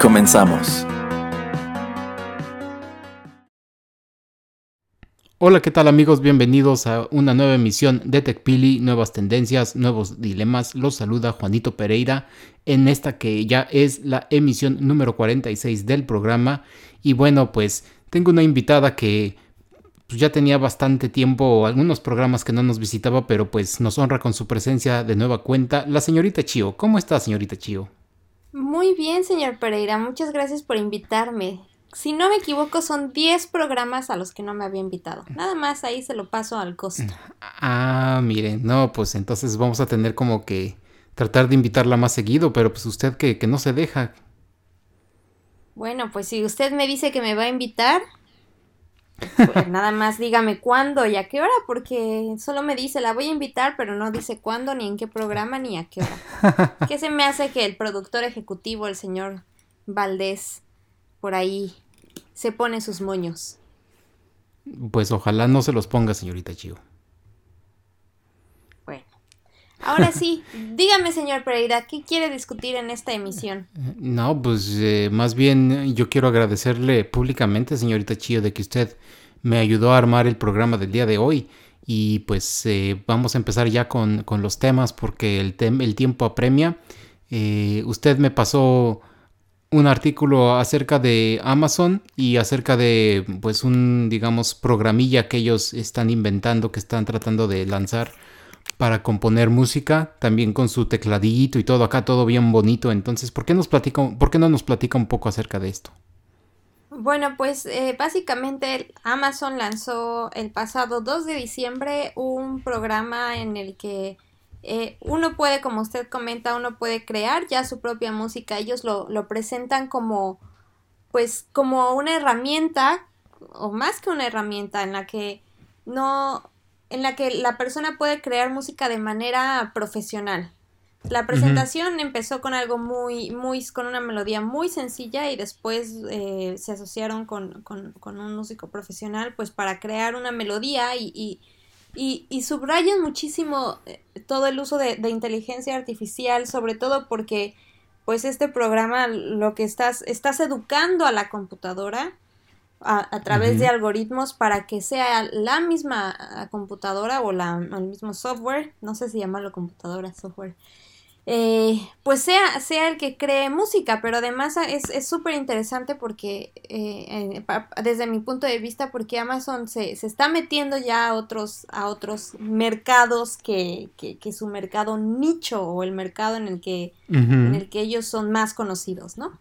Comenzamos. Hola, ¿qué tal amigos? Bienvenidos a una nueva emisión de TechPili, nuevas tendencias, nuevos dilemas. Los saluda Juanito Pereira en esta que ya es la emisión número 46 del programa. Y bueno, pues tengo una invitada que pues, ya tenía bastante tiempo, algunos programas que no nos visitaba, pero pues nos honra con su presencia de nueva cuenta. La señorita Chio, ¿cómo está señorita Chio? Muy bien, señor Pereira, muchas gracias por invitarme si no me equivoco, son 10 programas a los que no me había invitado. Nada más ahí se lo paso al costo. Ah, miren, no, pues entonces vamos a tener como que tratar de invitarla más seguido, pero pues usted que, que no se deja. Bueno, pues si usted me dice que me va a invitar, pues nada más dígame cuándo y a qué hora, porque solo me dice la voy a invitar, pero no dice cuándo, ni en qué programa, ni a qué hora. ¿Qué se me hace que el productor ejecutivo, el señor Valdés, por ahí se pone sus moños. Pues ojalá no se los ponga, señorita Chio. Ahora sí, dígame, señor Pereira, ¿qué quiere discutir en esta emisión? No, pues eh, más bien yo quiero agradecerle públicamente, señorita Chio, de que usted me ayudó a armar el programa del día de hoy. Y pues eh, vamos a empezar ya con, los temas porque el, el tiempo apremia. Eh, usted me pasó un artículo acerca de Amazon y acerca de pues un digamos programilla que ellos están inventando que están tratando de lanzar para componer música también con su tecladito y todo acá todo bien bonito entonces ¿por qué nos platica por qué no nos platica un poco acerca de esto? Bueno, pues eh, básicamente Amazon lanzó el pasado 2 de diciembre un programa en el que eh, uno puede, como usted comenta, uno puede crear ya su propia música. Ellos lo, lo presentan como, pues, como una herramienta, o más que una herramienta, en la que no, en la que la persona puede crear música de manera profesional. La presentación empezó con algo muy, muy, con una melodía muy sencilla y después eh, se asociaron con, con, con, un músico profesional, pues para crear una melodía y y, y subrayan muchísimo eh, todo el uso de, inteligencia artificial, sobre todo porque pues este programa lo que estás, estás educando a la computadora a, través de algoritmos para que sea la misma computadora o la, el mismo software, no sé si llamarlo computadora, software, eh, pues sea, sea el que cree música, pero además es súper interesante porque, eh, desde mi punto de vista, porque Amazon se, se, está metiendo ya a otros, a otros mercados que, que, que, su mercado nicho o el mercado en el que, en el que ellos son más conocidos, ¿no?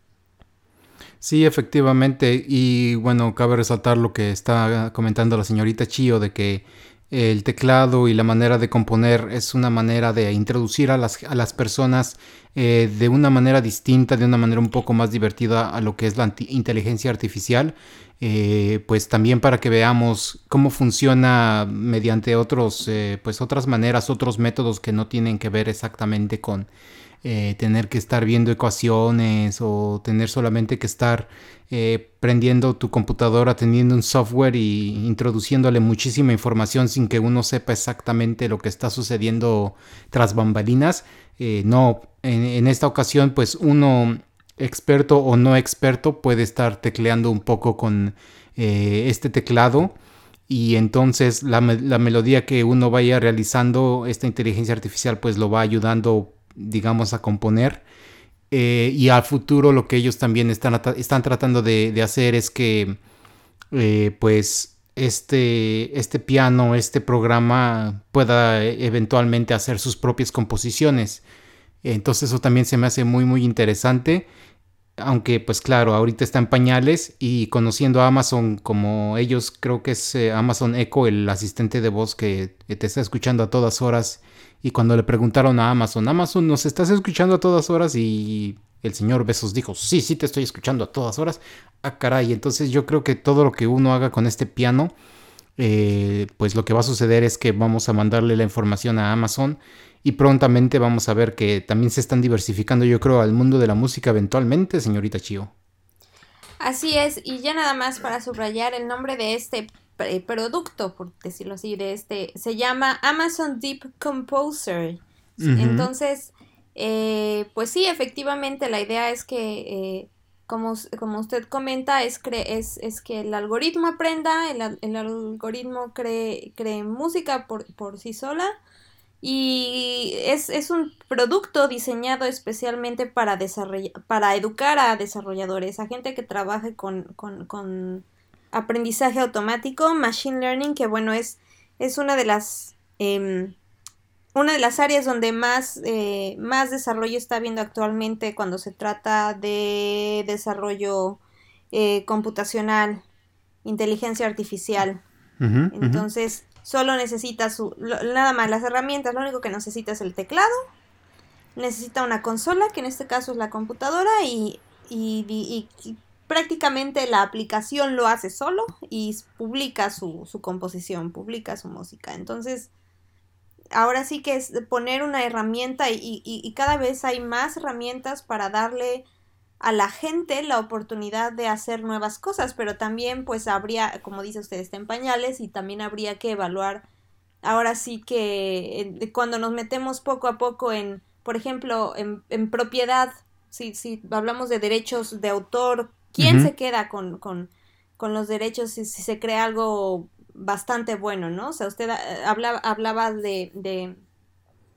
Sí, efectivamente. Y bueno, cabe resaltar lo que está comentando la señorita Chio de que el teclado y la manera de componer es una manera de introducir a las, a las personas eh, de una manera distinta, de una manera un poco más divertida a lo que es la inteligencia artificial, eh, pues también para que veamos cómo funciona mediante otros, eh, pues otras maneras, otros métodos que no tienen que ver exactamente con eh, tener que estar viendo ecuaciones o tener solamente que estar eh, prendiendo tu computadora, teniendo un software y introduciéndole muchísima información sin que uno sepa exactamente lo que está sucediendo tras bambalinas. Eh, no, en, esta ocasión pues uno experto o no experto puede estar tecleando un poco con este teclado y entonces la, la, melodía que uno vaya realizando, esta inteligencia artificial pues lo va ayudando digamos, a componer. Eh, y al futuro lo que ellos también están, están tratando de, hacer es que, eh, pues, este, este piano, este programa pueda eventualmente hacer sus propias composiciones. Entonces eso también se me hace muy, muy interesante. Aunque, pues claro, ahorita está en pañales y conociendo a Amazon como ellos, creo que es eh, Amazon Echo, el asistente de voz que te está escuchando a todas horas Y cuando le preguntaron a Amazon, Amazon, ¿nos estás escuchando a todas horas? Y el señor Besos dijo, sí, sí te estoy escuchando a todas horas. Ah, caray, entonces yo creo que todo lo que uno haga con este piano, eh, pues lo que va a suceder es que vamos a mandarle la información a Amazon y prontamente vamos a ver que también se están diversificando, yo creo, al mundo de la música eventualmente, señorita Chio. Así es, y ya nada más para subrayar el nombre de este producto, por decirlo así, de este, se llama Amazon Deep Composer. Entonces, eh, pues sí, efectivamente, la idea es que, eh, como, como, usted comenta, es, es, es, que el algoritmo aprenda, el, el algoritmo cree, cree música por, por sí sola y es, es, un producto diseñado especialmente para, para educar a desarrolladores, a gente que trabaje con, con, con aprendizaje automático, machine learning, que bueno, es, es una de las... Em, una de las áreas donde más, eh, más desarrollo está habiendo actualmente cuando se trata de desarrollo eh, computacional, inteligencia artificial. Entonces, Solo necesita su, nada más las herramientas, lo único que necesita es el teclado, necesita una consola, que en este caso es la computadora, y, y, prácticamente la aplicación lo hace solo y publica su, su composición, publica su música. Entonces, ahora sí que es poner una herramienta y, y, cada vez hay más herramientas para darle a la gente la oportunidad de hacer nuevas cosas, pero también pues habría, como dice usted, está en pañales y también habría que evaluar ahora sí que cuando nos metemos poco a poco en, por ejemplo, en, en propiedad, si, si hablamos de derechos de autor, ¿quién se queda con, con, con los derechos si, si, se crea algo bastante bueno, ¿no? O sea, usted eh, hablaba, hablaba de, de,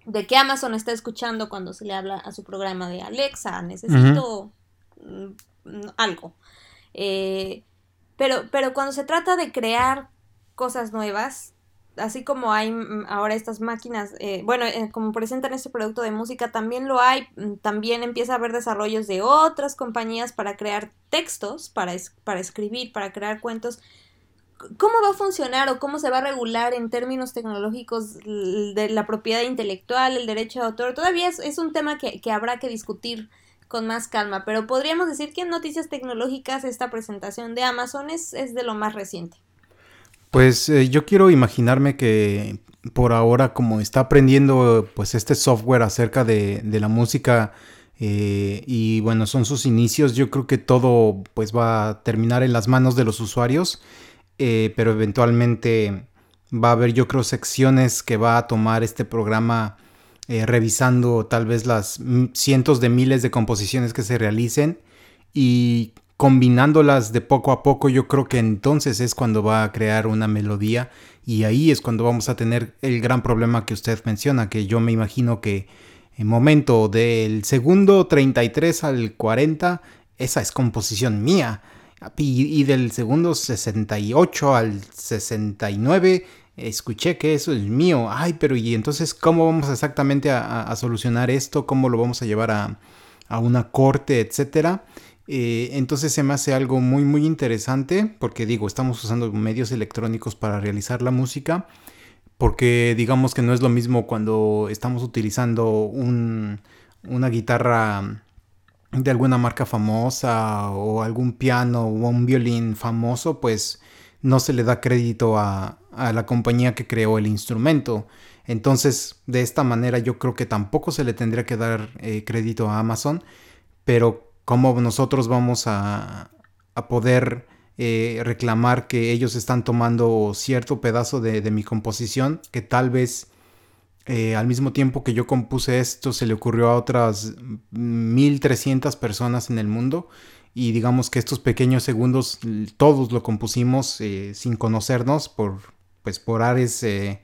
de que Amazon está escuchando cuando se le habla a su programa de Alexa, necesito Mm, algo. Eh, pero, pero cuando se trata de crear cosas nuevas, así como hay mm, ahora estas máquinas, eh, bueno, eh, como presentan este producto de música, también lo hay, mm, también empieza a haber desarrollos de otras compañías para crear textos, para, para escribir, para crear cuentos. ¿Cómo va a funcionar o cómo se va a regular en términos tecnológicos de la propiedad intelectual, el derecho de autor? Todavía es, es un tema que, que habrá que discutir con más calma, pero podríamos decir que en noticias tecnológicas esta presentación de Amazon es, de lo más reciente. Pues eh, yo quiero imaginarme que por ahora como está aprendiendo pues este software acerca de, la música eh, y bueno son sus inicios yo creo que todo pues va a terminar en las manos de los usuarios eh, pero eventualmente va a haber yo creo secciones que va a tomar este programa eh, revisando tal vez las cientos de miles de composiciones que se realicen y combinándolas de poco a poco, yo creo que entonces es cuando va a crear una melodía y ahí es cuando vamos a tener el gran problema que usted menciona, que yo me imagino que en momento del segundo 33 al 40, esa es composición mía. Y, del segundo 68 al 69 escuché que eso es mío, ay, pero y entonces, ¿cómo vamos exactamente a, solucionar esto? ¿Cómo lo vamos a llevar a, una corte, etcétera? Eh, entonces se me hace algo muy, muy interesante, porque digo, estamos usando medios electrónicos para realizar la música, porque digamos que no es lo mismo cuando estamos utilizando un, una guitarra de alguna marca famosa o algún piano o un violín famoso, pues no se le da crédito a, a la compañía que creó el instrumento. Entonces, de esta manera yo creo que tampoco se le tendría que dar eh, crédito a Amazon, pero como nosotros vamos a, a poder eh, reclamar que ellos están tomando cierto pedazo de, mi composición, que tal vez eh, al mismo tiempo que yo compuse esto se le ocurrió a otras 1300 personas en el mundo y digamos que estos pequeños segundos todos lo compusimos sin conocernos por pues por Ares, eh,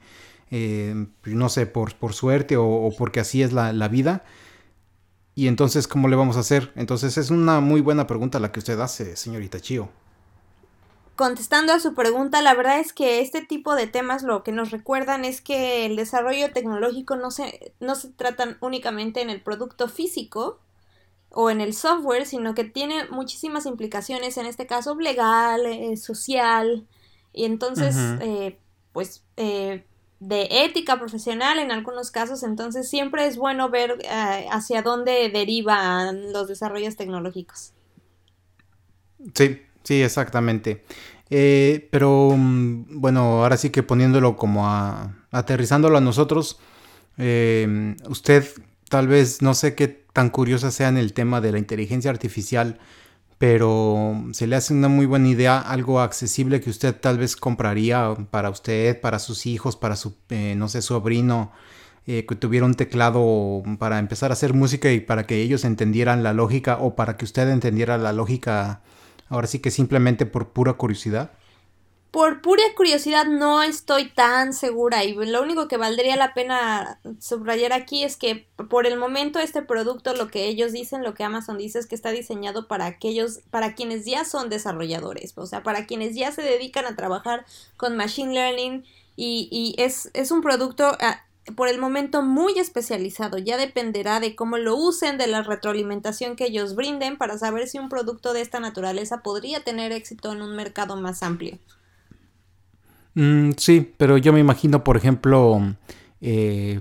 eh, no sé, por, por suerte o, porque así es la, vida. Y entonces, ¿cómo le vamos a hacer? Entonces es una muy buena pregunta la que usted hace, señorita Chio. Contestando a su pregunta, la verdad es que este tipo de temas lo que nos recuerdan es que el desarrollo tecnológico no se, no se trata únicamente en el producto físico o en el software, sino que tiene muchísimas implicaciones, en este caso legal, eh, social, y entonces pues eh, de ética profesional en algunos casos, entonces siempre es bueno ver eh, hacia dónde derivan los desarrollos tecnológicos. Sí, sí, exactamente. Eh, pero mm, bueno, ahora sí que poniéndolo como a aterrizándolo a nosotros, eh, usted tal vez no sé qué tan curiosa sea en el tema de la inteligencia artificial, pero se le hace una muy buena idea, algo accesible que usted tal vez compraría para usted, para sus hijos, para su, eh, no sé, sobrino, que tuviera un teclado para empezar a hacer música y para que ellos entendieran la lógica o para que usted entendiera la lógica Ahora sí que simplemente por pura curiosidad. Por pura curiosidad no estoy tan segura y lo único que valdría la pena subrayar aquí es que por el momento este producto lo que ellos dicen, lo que Amazon dice es que está diseñado para aquellos, para quienes ya son desarrolladores, o sea, para quienes ya se dedican a trabajar con machine learning y, y es, es un producto ah, por el momento muy especializado. Ya dependerá de cómo lo usen, de la retroalimentación que ellos brinden para saber si un producto de esta naturaleza podría tener éxito en un mercado más amplio. Mm, sí, pero yo me imagino, por ejemplo, eh,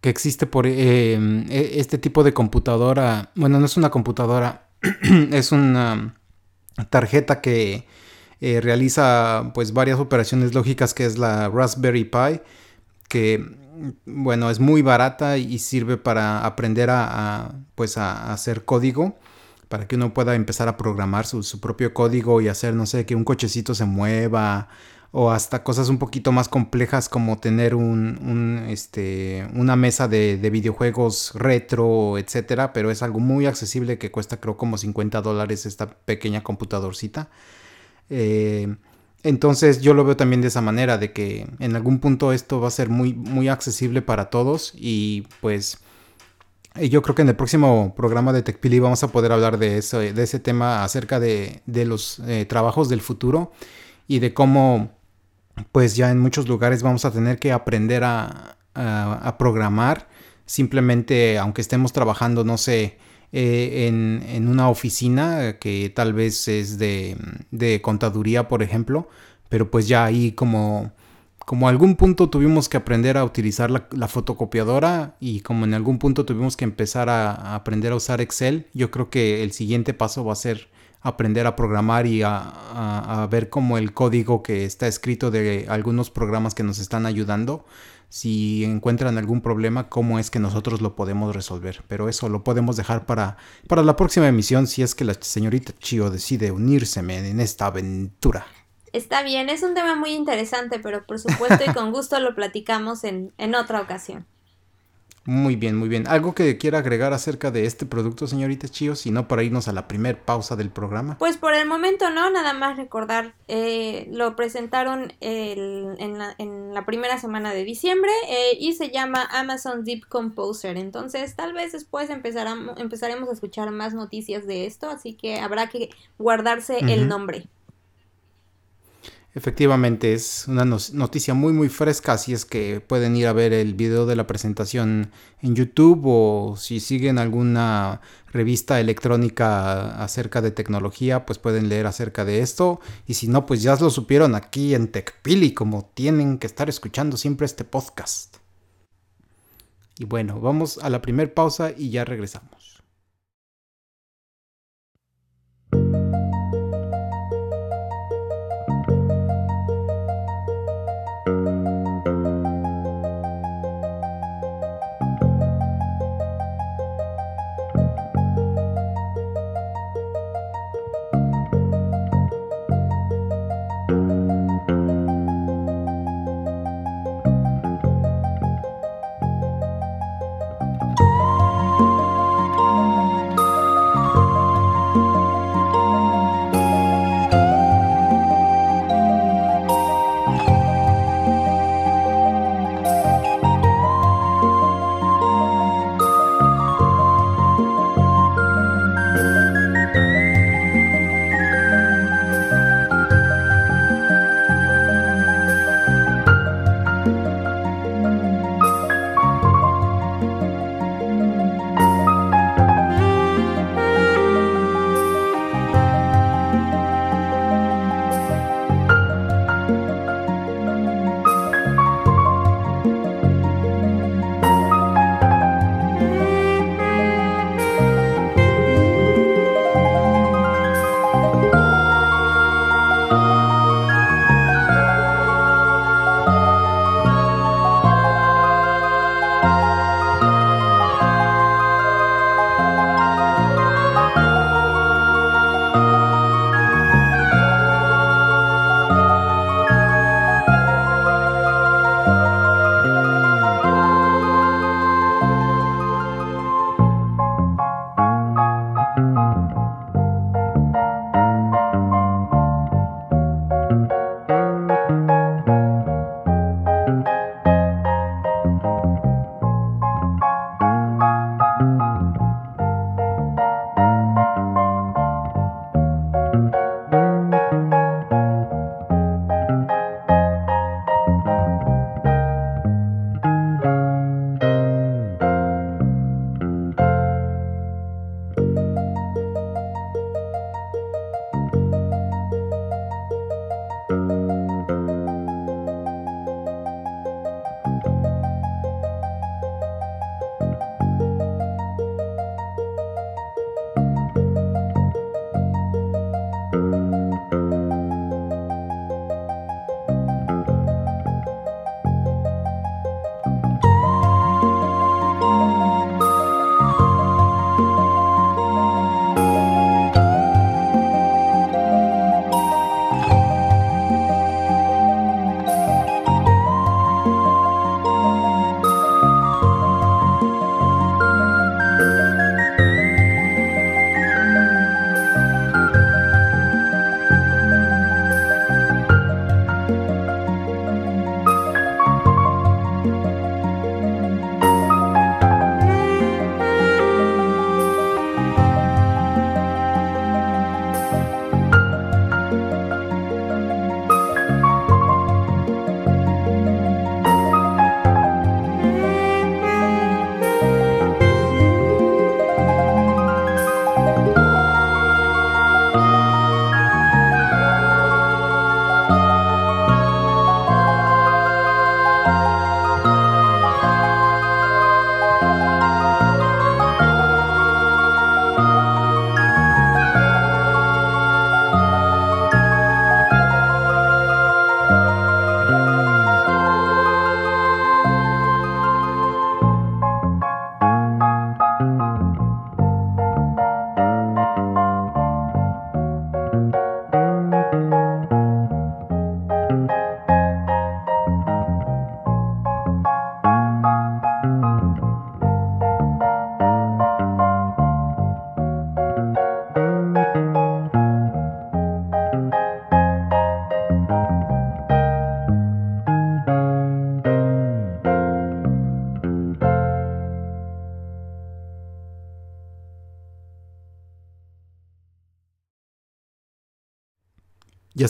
que existe por eh, e, este tipo de computadora. Bueno, no es una computadora, es una tarjeta que eh, realiza pues varias operaciones lógicas que es la Raspberry Pi que bueno, es muy barata y sirve para aprender a, pues a, hacer código, para que uno pueda empezar a programar su, propio código y hacer, no sé, que un cochecito se mueva o hasta cosas un poquito más complejas como tener un, este, una mesa de, videojuegos retro, etcétera, pero es algo muy accesible que cuesta creo como 50 dólares esta pequeña computadorcita. Eh, entonces yo lo veo también de esa manera, de que en algún punto esto va a ser muy, muy accesible para todos y pues eh, yo creo que en el próximo programa de TechPili vamos a poder hablar de, eso, de ese tema acerca de, los eh, trabajos del futuro y de cómo pues ya en muchos lugares vamos a tener que aprender a, a programar. Simplemente aunque estemos trabajando, no sé, eh, en, una oficina que tal vez es de, contaduría, por ejemplo, pero pues ya ahí como, como algún punto tuvimos que aprender a utilizar la, fotocopiadora y como en algún punto tuvimos que empezar a, aprender a usar Excel, yo creo que el siguiente paso va a ser aprender a programar y a, a, ver cómo el código que está escrito de algunos programas que nos están ayudando si encuentran algún problema, cómo es que nosotros lo podemos resolver. Pero eso lo podemos dejar para, para la próxima emisión si es que la señorita Chio decide unirse en esta aventura. Está bien, es un tema muy interesante, pero por supuesto y con gusto lo platicamos en, en otra ocasión. Muy bien, muy bien. ¿Algo que quiera agregar acerca de este producto, señorita Chio? Si no, para irnos a la primer pausa del programa. Pues por el momento no, nada más recordar, eh, lo presentaron en, la, primera semana de diciembre eh, y se llama Amazon Deep Composer. Entonces, tal vez después empezaremos a escuchar más noticias de esto, así que habrá que guardarse el nombre. Efectivamente, es una noticia muy muy fresca, así es que pueden ir a ver el video de la presentación en YouTube o si siguen alguna revista electrónica acerca de tecnología, pues pueden leer acerca de esto. Y si no, pues ya lo supieron aquí en TechPili, como tienen que estar escuchando siempre este podcast. Y bueno, vamos a la primer pausa y ya regresamos.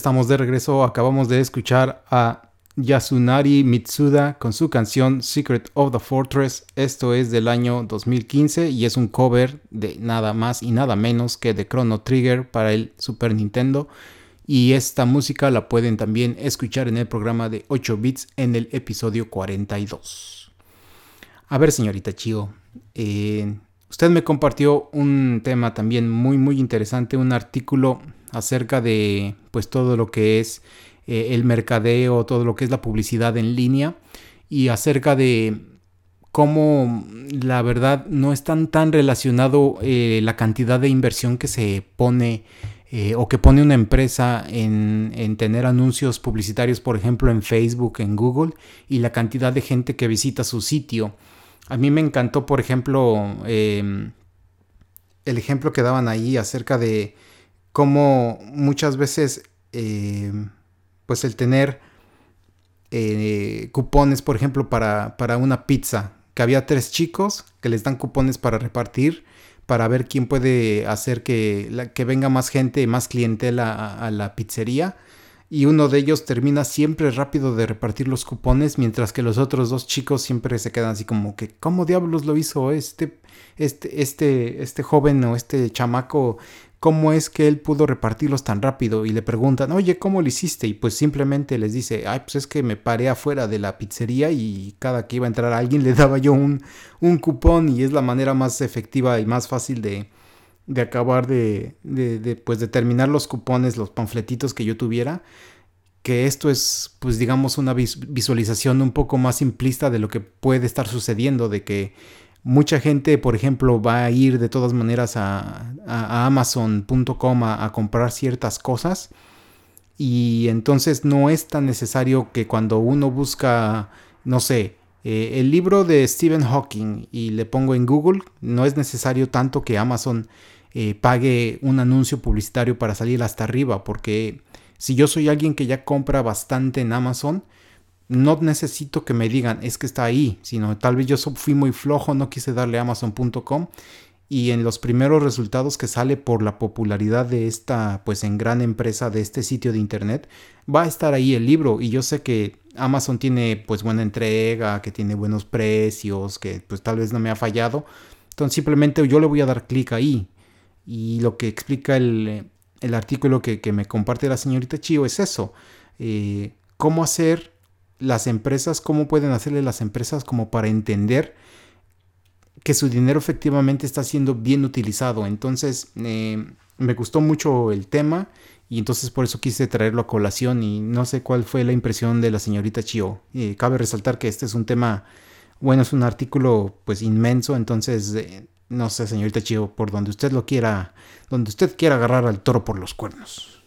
Estamos de regreso, acabamos de escuchar a Yasunari Mitsuda con su canción Secret of the Fortress. Esto es del año 2015 y es un cover de nada más y nada menos que de Chrono Trigger para el Super Nintendo. Y esta música la pueden también escuchar en el programa de 8 bits en el episodio 42. A ver, señorita Chio, eh, usted me compartió un tema también muy muy interesante, un artículo acerca de pues todo lo que es eh, el mercadeo, todo lo que es la publicidad en línea y acerca de cómo la verdad no es tan tan relacionado eh, la cantidad de inversión que se pone eh, o que pone una empresa en, en, tener anuncios publicitarios, por ejemplo, en Facebook, en Google, y la cantidad de gente que visita su sitio. A mí me encantó, por ejemplo, em, el ejemplo que daban ahí acerca de como muchas veces eh, pues el tener eh, cupones, por ejemplo, para, para, una pizza, que había tres chicos que les dan cupones para repartir, para ver quién puede hacer que, que venga más gente, más clientela a, la pizzería. Y uno de ellos termina siempre rápido de repartir los cupones, mientras que los otros dos chicos siempre se quedan así como que, ¿cómo diablos lo hizo este, este, este, este joven o este chamaco? Cómo es que él pudo repartirlos tan rápido y le preguntan, oye, ¿cómo lo hiciste? Y pues simplemente les dice, ay, pues es que me paré afuera de la pizzería y cada que iba a entrar alguien le daba yo un, un cupón y es la manera más efectiva y más fácil de, de acabar de, de, pues de terminar los cupones, los panfletitos que yo tuviera. Que esto es, pues digamos, una visualización un poco más simplista de lo que puede estar sucediendo, de que Mucha gente, por ejemplo, va a ir de todas maneras a, amazon.com a, comprar ciertas cosas. Y entonces no es tan necesario que cuando uno busca, no sé, eh, el libro de Stephen Hawking y le pongo en Google, no es necesario tanto que Amazon eh, pague un anuncio publicitario para salir hasta arriba, porque si yo soy alguien que ya compra bastante en Amazon, no necesito que me digan es que está ahí, sino tal vez yo fui muy flojo, no quise darle amazon.com y en los primeros resultados que sale por la popularidad de esta pues en gran empresa de este sitio de internet va a estar ahí el libro. Y yo sé que Amazon tiene pues buena entrega, que tiene buenos precios, que pues tal vez no me ha fallado, entonces simplemente yo le voy a dar clic ahí. Y lo que explica el, artículo que, que, me comparte la señorita Chio es eso, eh, cómo hacer las empresas, cómo pueden hacerle las empresas como para entender que su dinero efectivamente está siendo bien utilizado. Entonces, eh, me gustó mucho el tema y entonces por eso quise traerlo a colación y no sé cuál fue la impresión de la señorita Chio. Eh, cabe resaltar que este es un tema, bueno, es un artículo pues inmenso, entonces, eh, no sé, señorita Chio, por donde usted lo quiera, donde usted quiera agarrar al toro por los cuernos.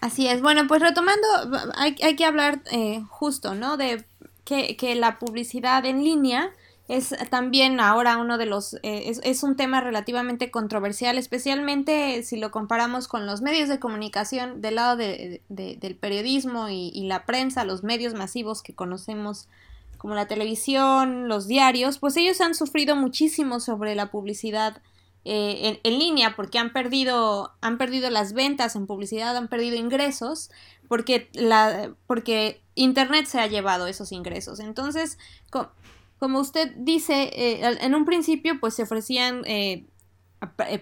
Así es. Bueno, pues retomando, hay, que hablar eh, justo, ¿no? De que, la publicidad en línea es también ahora uno de los, eh, es, un tema relativamente controversial, especialmente si lo comparamos con los medios de comunicación del lado de, del periodismo y, la prensa, los medios masivos que conocemos como la televisión, los diarios, pues ellos han sufrido muchísimo sobre la publicidad eh, en, línea porque han perdido, han perdido las ventas en publicidad, han perdido ingresos porque, la, porque Internet se ha llevado esos ingresos. Entonces, como usted dice, eh, en un principio pues se ofrecían eh,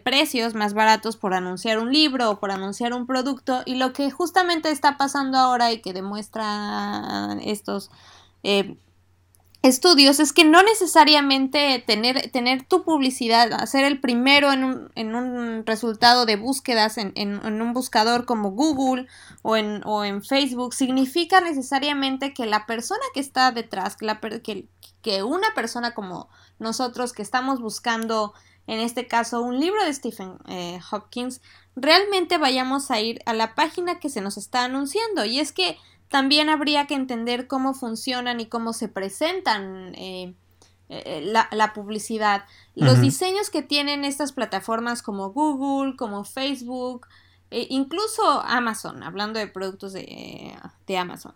precios más baratos por anunciar un libro o por anunciar un producto y lo que justamente está pasando ahora y que demuestra estos estudios es que no necesariamente tener, tener tu publicidad, hacer el primero en un, en un resultado de búsquedas en, en, un buscador como Google o en, o en Facebook, significa necesariamente que la persona que está detrás, que, la, que, que una persona como nosotros que estamos buscando, en este caso, un libro de Stephen eh, Hopkins, realmente vayamos a ir a la página que se nos está anunciando. Y es que también habría que entender cómo funcionan y cómo se presentan eh, eh, la, publicidad. Los diseños que tienen estas plataformas como Google, como Facebook, e incluso Amazon, hablando de productos de, Amazon,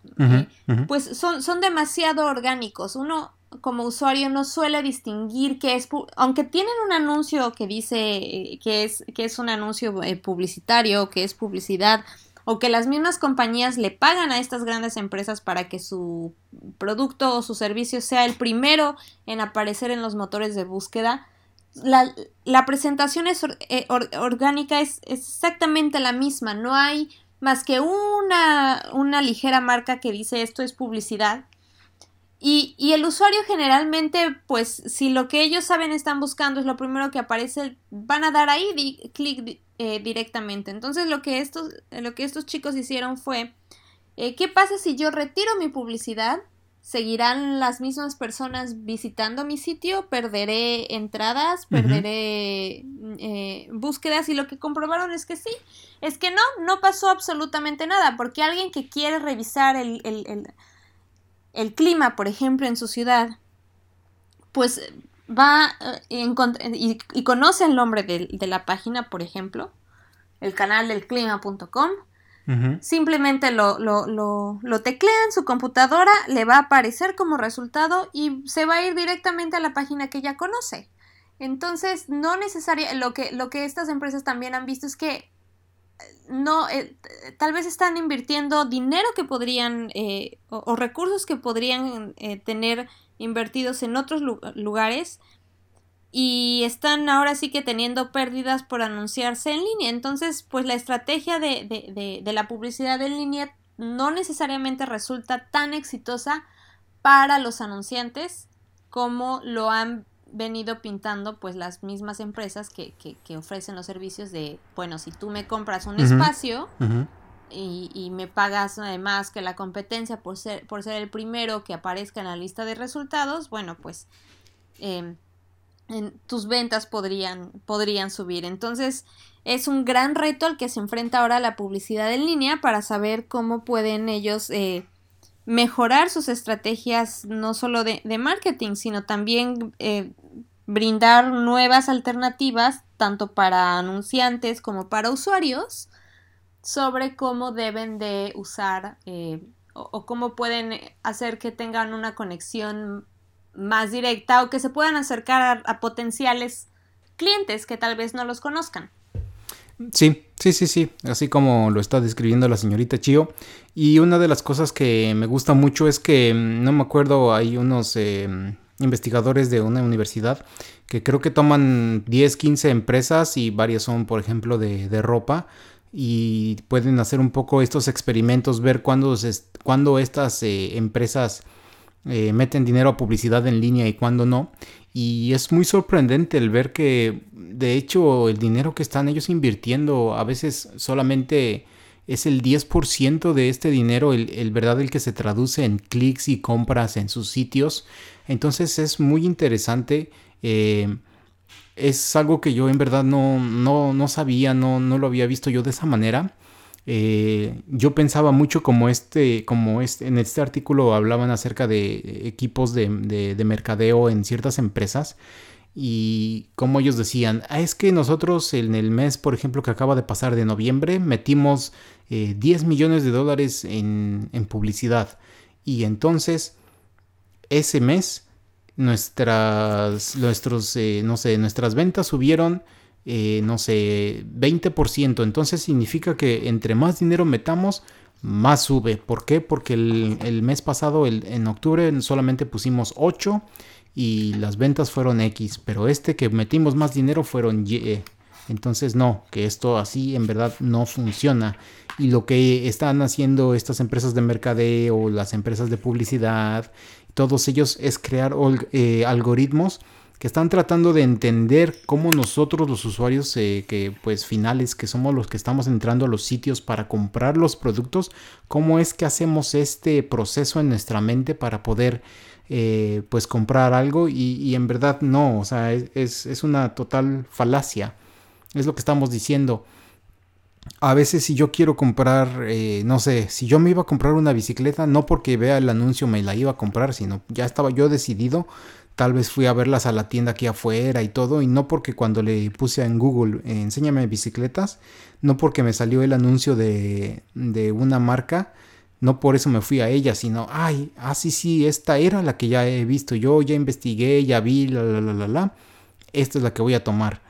pues son, son demasiado orgánicos. Uno como usuario no suele distinguir que es, aunque tienen un anuncio que dice que es, que es un anuncio publicitario, que es publicidad, o que las mismas compañías le pagan a estas grandes empresas para que su producto o su servicio sea el primero en aparecer en los motores de búsqueda, la, presentación es eh, orgánica es, exactamente la misma, no hay más que una, una ligera marca que dice esto es publicidad. Y, y, el usuario generalmente, pues si lo que ellos saben están buscando es lo primero que aparece, van a dar ahí clic eh, directamente. Entonces lo que, estos, lo que estos chicos hicieron fue, eh, ¿qué pasa si yo retiro mi publicidad? ¿Seguirán las mismas personas visitando mi sitio? ¿Perderé entradas? ¿Perderé eh, búsquedas? Y lo que comprobaron es que sí, es que no, no pasó absolutamente nada, porque alguien que quiere revisar el, el, el, clima, por ejemplo, en su ciudad, pues va eh, y, y, conoce el nombre de, de, la página, por ejemplo, el canal del clima.com, Simplemente lo, lo, lo, lo, teclea en su computadora, le va a aparecer como resultado y se va a ir directamente a la página que ya conoce. Entonces, no necesariamente, lo que, lo que estas empresas también han visto es que no, eh, tal vez están invirtiendo dinero que podrían, eh, o, recursos que podrían tener invertidos en otros lugares y están ahora sí que teniendo pérdidas por anunciarse en línea. Entonces, pues la estrategia de, de, de, la publicidad en línea no necesariamente resulta tan exitosa para los anunciantes como lo han venido pintando pues las mismas empresas que, que, que ofrecen los servicios de, bueno, si tú me compras un espacio y, y, me pagas más que la competencia por ser, por ser el primero que aparezca en la lista de resultados, bueno, pues... Eh, tus ventas podrían, podrían subir. Entonces es un gran reto al que se enfrenta ahora la publicidad en línea para saber cómo pueden ellos eh, mejorar sus estrategias no solo de, marketing, sino también eh, brindar nuevas alternativas tanto para anunciantes como para usuarios sobre cómo deben de usar eh, o, cómo pueden hacer que tengan una conexión más directa o que se puedan acercar a, potenciales clientes que tal vez no los conozcan. Sí, sí, sí, sí, así como lo está describiendo la señorita Chio. Y una de las cosas que me gusta mucho es que, mm, no me acuerdo, hay unos em, investigadores de una universidad que creo que toman 10, 15 empresas y varias son, por ejemplo, de, ropa y pueden hacer un poco estos experimentos, ver cuándo, cuándo estas eh, empresas eh, meten dinero a publicidad en línea y cuando no. Y es muy sorprendente el ver que, de hecho, el dinero que están ellos invirtiendo a veces solamente es el 10% de este dinero, el, verdad, el que se traduce en clics y compras en sus sitios. Entonces es muy interesante. Eh, es algo que yo en verdad no, no, no sabía, no, no lo había visto yo de esa manera. Eh, yo pensaba mucho como este, como este, en este artículo hablaban acerca de equipos de, mercadeo en ciertas empresas y como ellos decían, ah, es que nosotros en el mes, por ejemplo, que acaba de pasar de noviembre, metimos 10 eh, millones de dólares en, publicidad y entonces ese mes nuestras, nuestros, eh, no sé, nuestras ventas subieron eh, no sé, 20%. Entonces significa que entre más dinero metamos, más sube. ¿Por qué? Porque el, mes pasado, en octubre, solamente pusimos 8 y las ventas fueron X. Pero este que metimos más dinero fueron Y. Entonces no, que esto así en verdad no funciona. Y lo que están haciendo estas empresas de mercadeo, las empresas de publicidad, todos ellos es crear eh, algoritmos que están tratando de entender cómo nosotros los usuarios eh, que pues finales que somos los que estamos entrando a los sitios para comprar los productos cómo es que hacemos este proceso en nuestra mente para poder eh, pues comprar algo y, en verdad no o sea es, es, una total falacia. Es lo que estamos diciendo a veces si yo quiero comprar, eh, no sé, si yo me iba a comprar una bicicleta, no porque vea el anuncio me la iba a comprar, sino ya estaba yo decidido Tal vez fui a verlas a la tienda aquí afuera y todo, y no porque cuando le puse en Google eh, enséñame bicicletas, no porque me salió el anuncio de, de una marca, no por eso me fui a ella, sino, ay, ah, sí, sí, esta era la que ya he visto, yo ya investigué, ya vi, la, la, la, la, la, esta es la que voy a tomar.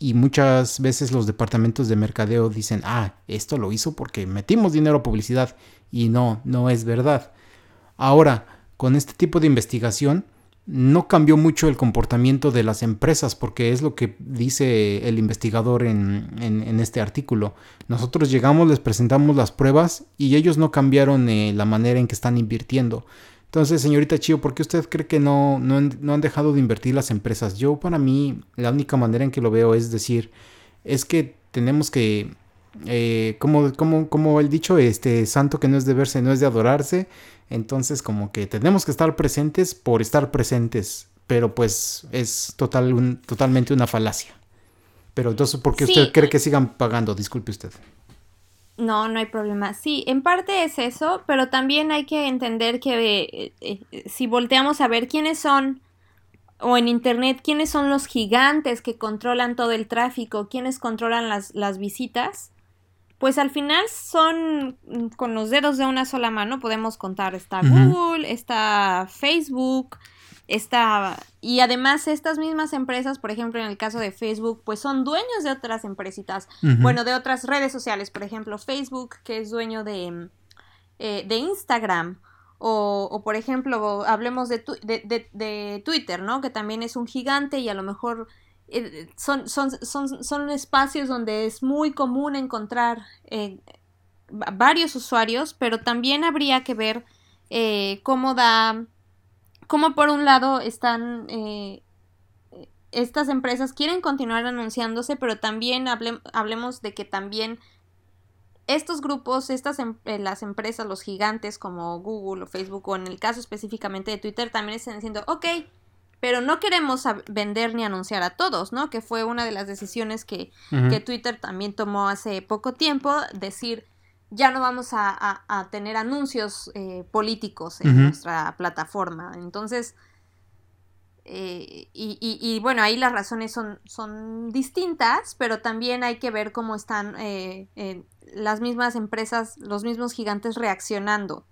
Y muchas veces los departamentos de mercadeo dicen, ah, esto lo hizo porque metimos dinero a publicidad y no, no es verdad. Ahora, con este tipo de investigación, no cambió mucho el comportamiento de las empresas, porque es lo que dice el investigador en, este artículo. Nosotros llegamos, les presentamos las pruebas y ellos no cambiaron eh, la manera en que están invirtiendo. Entonces, señorita Chio, ¿por qué usted cree que no, no, han dejado de invertir las empresas? Yo, para mí, la única manera en que lo veo es decir, es que tenemos que, eh, como, como, como el dicho, este santo que no es de verse, no es de adorarse. Entonces, como que tenemos que estar presentes por estar presentes, pero pues es total, totalmente una falacia. Pero entonces, ¿por qué usted cree que sigan pagando? Disculpe usted. No, no hay problema. Sí, en parte es eso, pero también hay que entender que eh, eh, si volteamos a ver quiénes son, o en Internet, quiénes son los gigantes que controlan todo el tráfico, quiénes controlan las, las visitas, pues al final son mm, con los dedos de una sola mano, podemos contar, está Google, está Facebook, está... Y además estas mismas empresas, por ejemplo en el caso de Facebook, pues son dueños de otras empresitas, bueno, de otras redes sociales, por ejemplo Facebook, que es dueño de, eh, de Instagram. O, o, por ejemplo, hablemos de, de, de, Twitter, ¿no? Que también es un gigante y a lo mejor eh, son, son, son, son, espacios donde es muy común encontrar eh, varios usuarios, pero también habría que ver eh, cómo da, cómo por un lado están estas empresas quieren continuar anunciándose, pero también hablemos de que también estos grupos, estas em, las empresas, los gigantes como Google o Facebook o en el caso específicamente de Twitter también están diciendo, ok, pero no queremos vender ni anunciar a todos, ¿no? Que fue una de las decisiones que, Twitter también tomó hace poco tiempo, decir, ya no vamos a, tener anuncios eh, políticos en nuestra plataforma. Entonces, eh, y, bueno, ahí las razones son, son distintas, pero también hay que ver cómo están eh, las mismas empresas, los mismos gigantes reaccionando.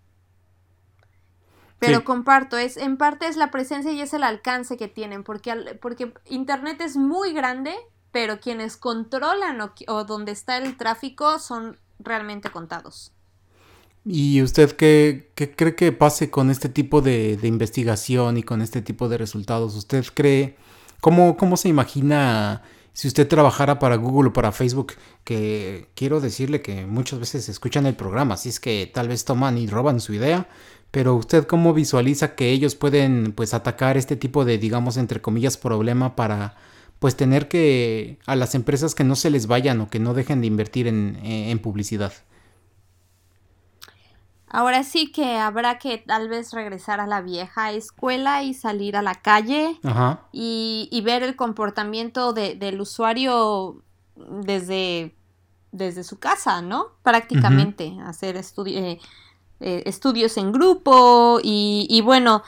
Pero comparto, es en parte es la presencia y es el alcance que tienen, porque, porque Internet es muy grande, pero quienes controlan o, donde está el tráfico son realmente contados. ¿Y usted qué, qué, cree que pase con este tipo de, de, investigación y con este tipo de resultados? ¿Usted cree, cómo, cómo se imagina si usted trabajara para Google o para Facebook? Que quiero decirle que muchas veces escuchan el programa, así es que tal vez toman y roban su idea, pero usted cómo visualiza que ellos pueden pues atacar este tipo de digamos entre comillas problema para pues tener que a las empresas que no se les vayan o que no dejen de invertir en, en publicidad. Ahora sí que habrá que tal vez regresar a la vieja escuela y salir a la calle Y, y, ver el comportamiento de, del usuario desde, desde su casa, ¿no? Prácticamente, hacer estudios eh, eh, estudios en grupo y, bueno,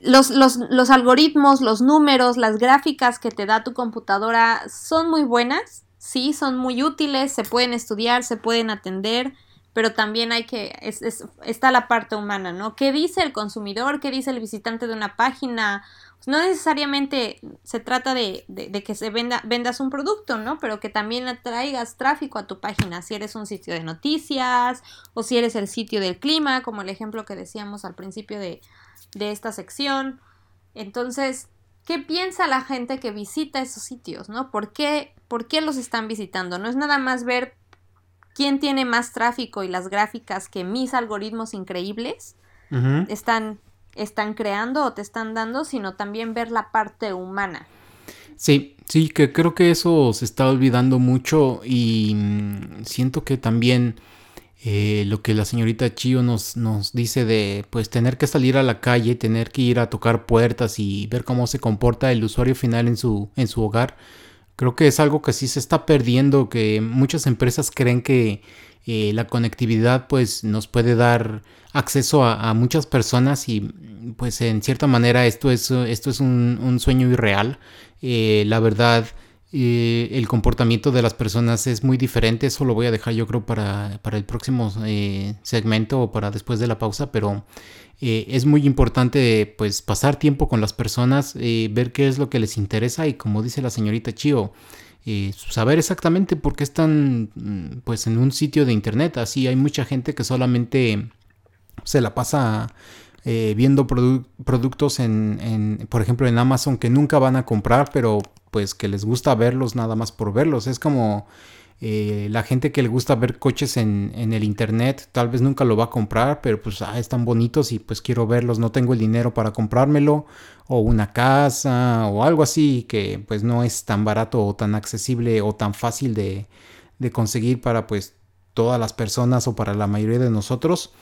los, los, los, algoritmos, los números, las gráficas que te da tu computadora son muy buenas, sí, son muy útiles, se pueden estudiar, se pueden atender, pero también hay que, es, está la parte humana, ¿no? ¿Qué dice el consumidor? ¿Qué dice el visitante de una página? no necesariamente se trata de, que se venda, vendas un producto, ¿no? Pero que también atraigas tráfico a tu página, si eres un sitio de noticias o si eres el sitio del clima, como el ejemplo que decíamos al principio de, esta sección. Entonces, ¿qué piensa la gente que visita esos sitios, ¿no? ¿Por qué, ¿Por qué los están visitando? No es nada más ver quién tiene más tráfico y las gráficas que mis algoritmos increíbles están están creando o te están dando, sino también ver la parte humana. Sí, sí, que creo que eso se está olvidando mucho y mm, siento que también eh, lo que la señorita Chio nos, nos dice de pues tener que salir a la calle, tener que ir a tocar puertas y ver cómo se comporta el usuario final en su, en su hogar, creo que es algo que sí se está perdiendo, que muchas empresas creen que eh, la conectividad pues nos puede dar acceso a, muchas personas y pues en cierta manera esto es, esto es un, sueño irreal. Eh, la verdad, eh, el comportamiento de las personas es muy diferente. Eso lo voy a dejar yo creo para, para el próximo segmento o para después de la pausa, pero es muy importante pues pasar tiempo con las personas, ver qué es lo que les interesa y como dice la señorita Chio, eh, saber exactamente por qué están mm, pues en un sitio de internet. Así hay mucha gente que solamente se la pasa eh, viendo productos en, por ejemplo, en Amazon que nunca van a comprar, pero pues que les gusta verlos nada más por verlos. Es como eh, la gente que le gusta ver coches en, el internet, tal vez nunca lo va a comprar, pero pues ah, están bonitos y pues quiero verlos, no tengo el dinero para comprármelo, o una casa, o algo así que pues no es tan barato o tan accesible o tan fácil de, de conseguir para pues todas las personas o para la mayoría de nosotros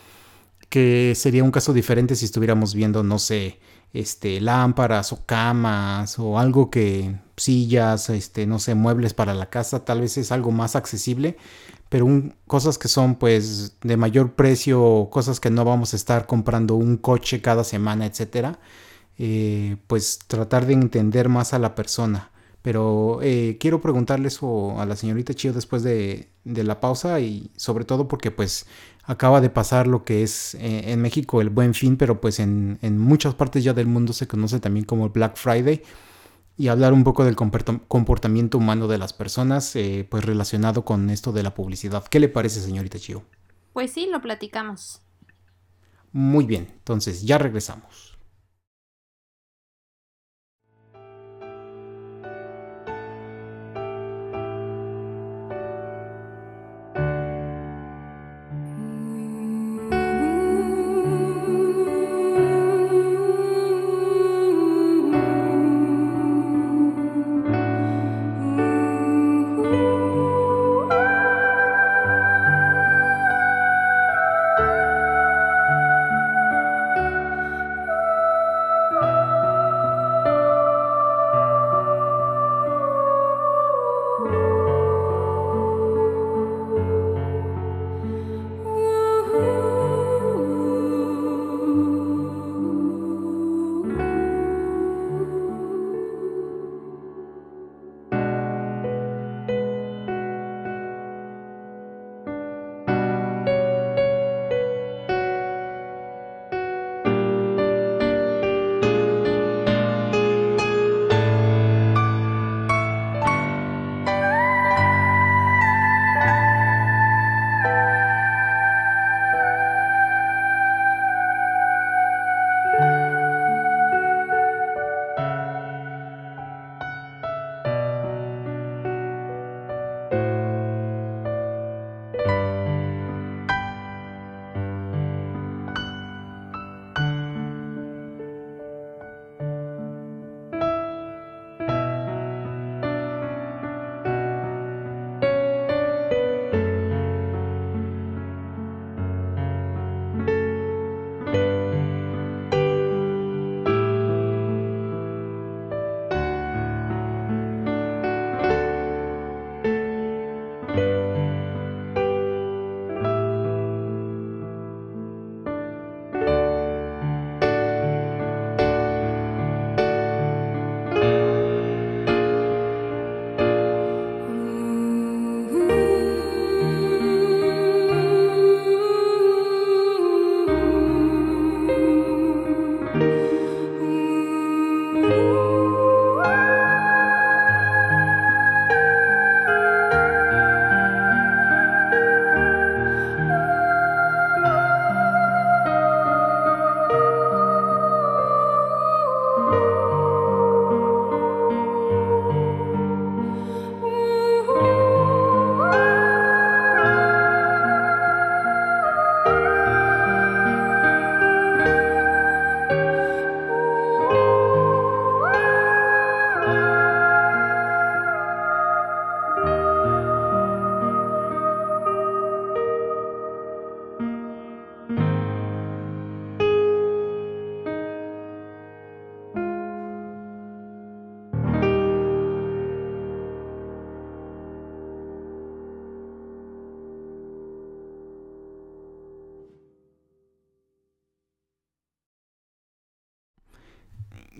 que sería un caso diferente si estuviéramos viendo, no sé, este, lámparas o camas o algo que sillas, este, no sé, muebles para la casa, tal vez es algo más accesible, pero cosas que son pues de mayor precio, cosas que no vamos a estar comprando un coche cada semana, etcétera, eh, pues tratar de entender más a la persona. Pero eh, quiero preguntarle eso a la señorita Chio después de, de la pausa y sobre todo porque pues acaba de pasar lo que es eh, en México el buen fin, pero pues en, muchas partes ya del mundo se conoce también como Black Friday y hablar un poco del comportamiento humano de las personas eh, pues relacionado con esto de la publicidad. ¿Qué le parece señorita Chio? Pues sí, lo platicamos. Muy bien, entonces ya regresamos.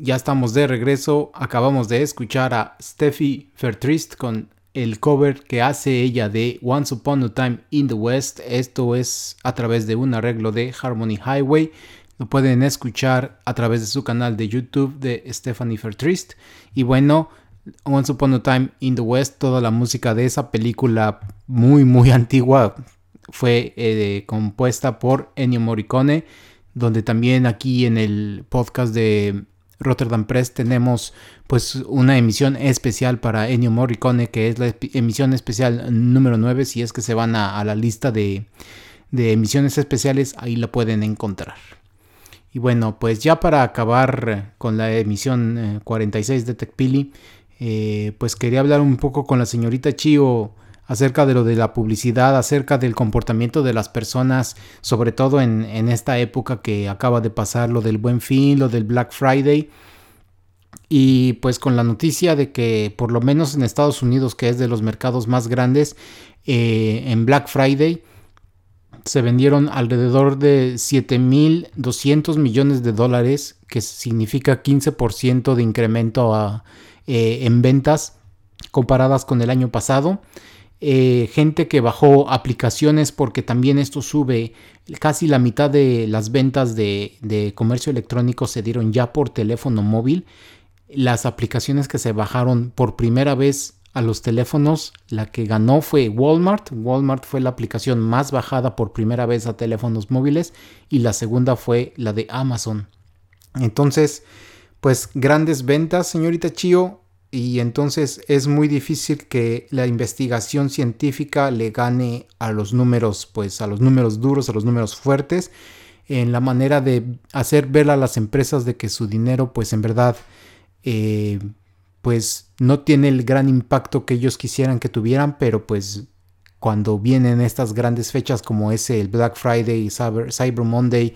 Ya estamos de regreso. Acabamos de escuchar a Steffi Fertrist con el cover que hace ella de Once Upon a Time in the West. Esto es a través de un arreglo de Harmony Highway. Lo pueden escuchar a través de su canal de YouTube de Stephanie Fertrist. Y bueno, Once Upon a Time in the West, toda la música de esa película muy, muy antigua fue eh, compuesta por Ennio Morricone, donde también aquí en el podcast de Rotterdam Press tenemos pues una emisión especial para Ennio Morricone, que es la emisión especial número 9, si es que se van a, la lista de, de emisiones especiales, ahí la pueden encontrar. Y bueno, pues ya para acabar con la emisión 46 eh, de TechPili, eh, pues quería hablar un poco con la señorita Chio acerca de lo de la publicidad, acerca del comportamiento de las personas, sobre todo en, esta época que acaba de pasar, lo del buen fin, lo del Black Friday. Y pues con la noticia de que por lo menos en Estados Unidos, que es de los mercados más grandes, eh, en Black Friday se vendieron alrededor de 7.200 millones de dólares, que significa 15% de incremento eh, en ventas comparadas con el año pasado. Eh, gente que bajó aplicaciones porque también esto sube casi la mitad de las ventas de, de, comercio electrónico se dieron ya por teléfono móvil. Las aplicaciones que se bajaron por primera vez a los teléfonos la que ganó fue Walmart. Walmart fue la aplicación más bajada por primera vez a teléfonos móviles y la segunda fue la de Amazon. Entonces pues grandes ventas señorita Chio y entonces es muy difícil que la investigación científica le gane a los números, pues a los números duros, a los números fuertes, en la manera de hacer ver a las empresas de que su dinero, pues en verdad, eh, pues no tiene el gran impacto que ellos quisieran que tuvieran, pero pues cuando vienen estas grandes fechas como ese, el Black Friday, Cyber, Cyber Monday,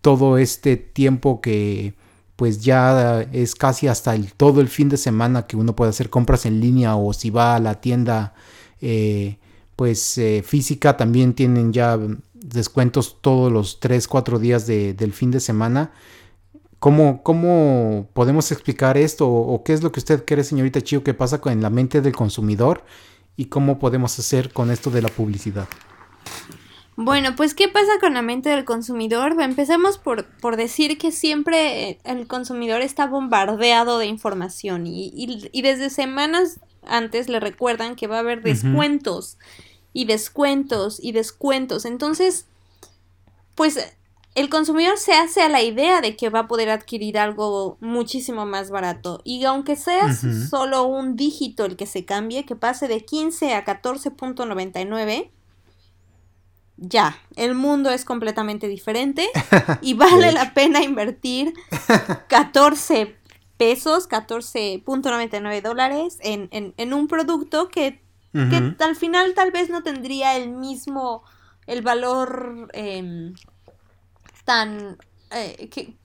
todo este tiempo que pues ya es casi hasta el, todo el fin de semana que uno puede hacer compras en línea o si va a la tienda eh, pues eh, física también tienen ya descuentos todos los 3, 4 días del fin de semana. ¿Cómo, ¿Cómo podemos explicar esto o, qué es lo que usted cree, señorita Chio, que pasa con la mente del consumidor y cómo podemos hacer con esto de la publicidad? Bueno, pues ¿qué pasa con la mente del consumidor? Empecemos por, por decir que siempre eh, el consumidor está bombardeado de información y, y, desde semanas antes le recuerdan que va a haber descuentos y descuentos y descuentos. Entonces, pues el consumidor se hace a la idea de que va a poder adquirir algo muchísimo más barato. Y aunque sea solo un dígito el que se cambie, que pase de 15 a 14.99, ya, el mundo es completamente diferente y vale la pena invertir 14 pesos, 14.99 dólares en, en, un producto que, que, al final tal vez no tendría el mismo, el valor em, tan... Eh, que,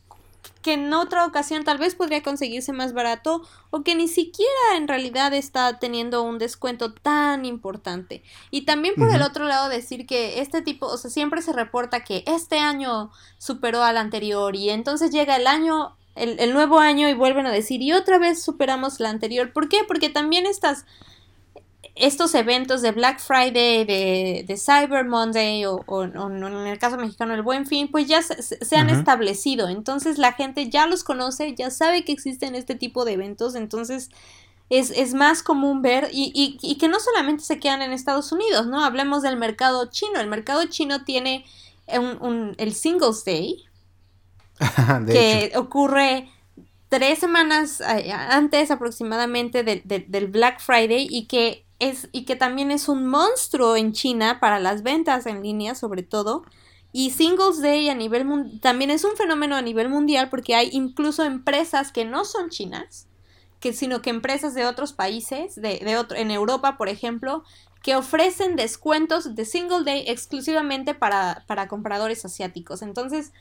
que en otra ocasión tal vez podría conseguirse más barato o que ni siquiera en realidad está teniendo un descuento tan importante. Y también por el otro lado decir que este tipo, o sea, siempre se reporta que este año superó al anterior y entonces llega el año, el, el nuevo año y vuelven a decir y otra vez superamos la anterior. ¿Por qué? Porque también estas estos eventos de Black Friday, de, Cyber Monday o, en el caso mexicano el Buen Fin, pues ya se, han establecido. Entonces la gente ya los conoce, ya sabe que existen este tipo de eventos. Entonces es, más común ver y, y, que no solamente se quedan en Estados Unidos, ¿no? Hablemos del mercado chino. El mercado chino tiene un, el Singles Day que ocurre tres semanas eh, antes aproximadamente del Black Friday y que es, y que también es un monstruo en China para las ventas en línea sobre todo. Y Singles Day a nivel también es un fenómeno a nivel mundial porque hay incluso empresas que no son chinas, que, sino que empresas de otros países, de, de otro, en Europa por ejemplo, que ofrecen descuentos de Single Day exclusivamente para, para compradores asiáticos. Entonces,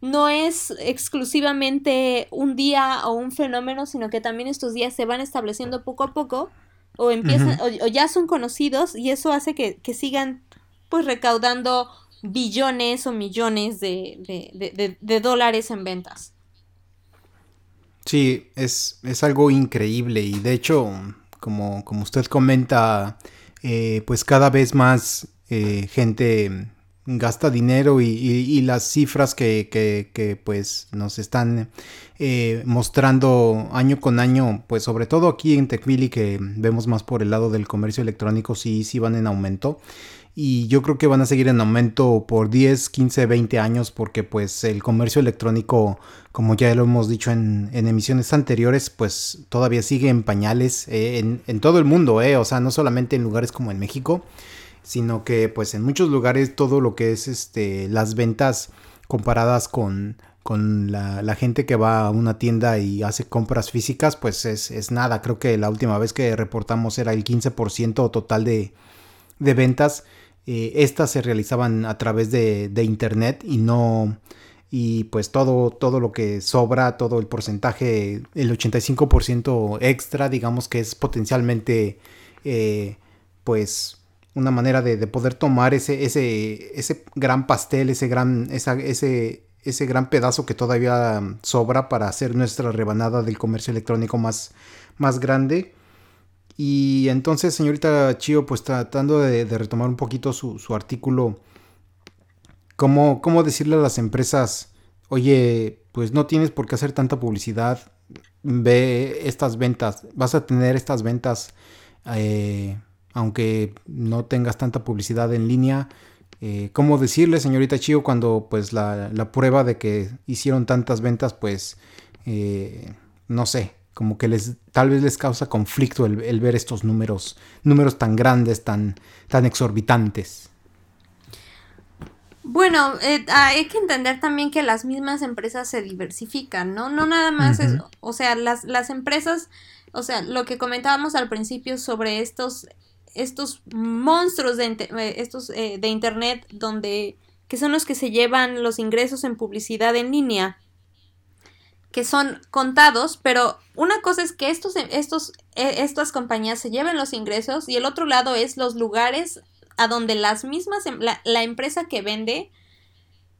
no es exclusivamente un día o un fenómeno, sino que también estos días se van estableciendo poco a poco o empiezan o, ya son conocidos y eso hace que, sigan pues recaudando billones o millones de, de, dólares en ventas. Sí, es, es, algo increíble y de hecho, como, como usted comenta, eh, pues cada vez más eh, gente gasta dinero y, las cifras que, que, pues nos están eh, mostrando año con año, pues sobre todo aquí en TechMili que vemos más por el lado del comercio electrónico, sí, sí van en aumento. Y yo creo que van a seguir en aumento por 10, 15, 20 años porque pues el comercio electrónico, como ya lo hemos dicho en, emisiones anteriores, pues todavía sigue en pañales eh, en, todo el mundo, eh, o sea, no solamente en lugares como en México, sino que pues en muchos lugares todo lo que es este, las ventas comparadas con, con la, gente que va a una tienda y hace compras físicas, pues es, es nada. Creo que la última vez que reportamos era el 15% total de, de ventas eh, estas se realizaban a través de, internet y no y pues todo, todo lo que sobra, todo el porcentaje, el 85% extra, digamos que es potencialmente eh, pues una manera de, poder tomar ese, ese, ese gran pastel, ese gran, ese, ese gran pedazo que todavía sobra para hacer nuestra rebanada del comercio electrónico más, más grande y entonces, señorita Chio, pues tratando de, retomar un poquito su, artículo, ¿cómo, ¿cómo, decirle a las empresas, oye, pues no tienes por qué hacer tanta publicidad, ve estas ventas, vas a tener estas ventas, eh, aunque no tengas tanta publicidad en línea? Eh, ¿Cómo decirle, señorita Chio, cuando pues la, la, prueba de que hicieron tantas ventas, pues, eh, no sé, como que les tal vez les causa conflicto el, ver estos números, números tan grandes, tan, tan exorbitantes. Bueno, eh, hay que entender también que las mismas empresas se diversifican, ¿no? No nada más es, o sea, las, las empresas, o sea, lo que comentábamos al principio sobre estos, estos monstruos de, eh, estos, eh, de Internet donde, que son los que se llevan los ingresos en publicidad en línea que son contados, pero una cosa es que estos, estos, e, estas compañías se lleven los ingresos y el otro lado es los lugares a donde las mismas, em, la, empresa que vende